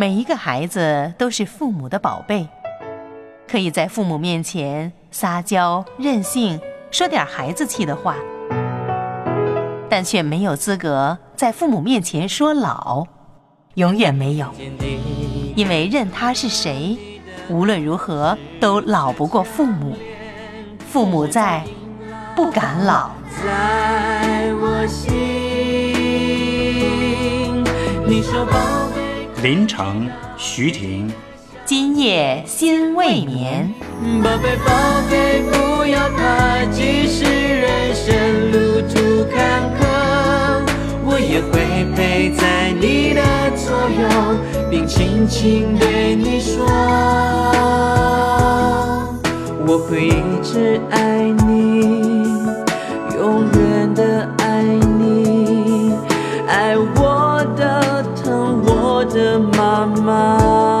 每一个孩子都是父母的宝贝，可以在父母面前撒娇、任性，说点孩子气的话，但却没有资格在父母面前说老，永远没有，因为任他是谁，无论如何都老不过父母。父母在，不敢老。在我心，你说宝。林城，徐婷。今夜心未眠。宝贝宝贝不要怕，即使人生路途坎坷，我也会陪在你的左右，并轻轻对你说，我会一直爱你，永远的爱。的妈妈。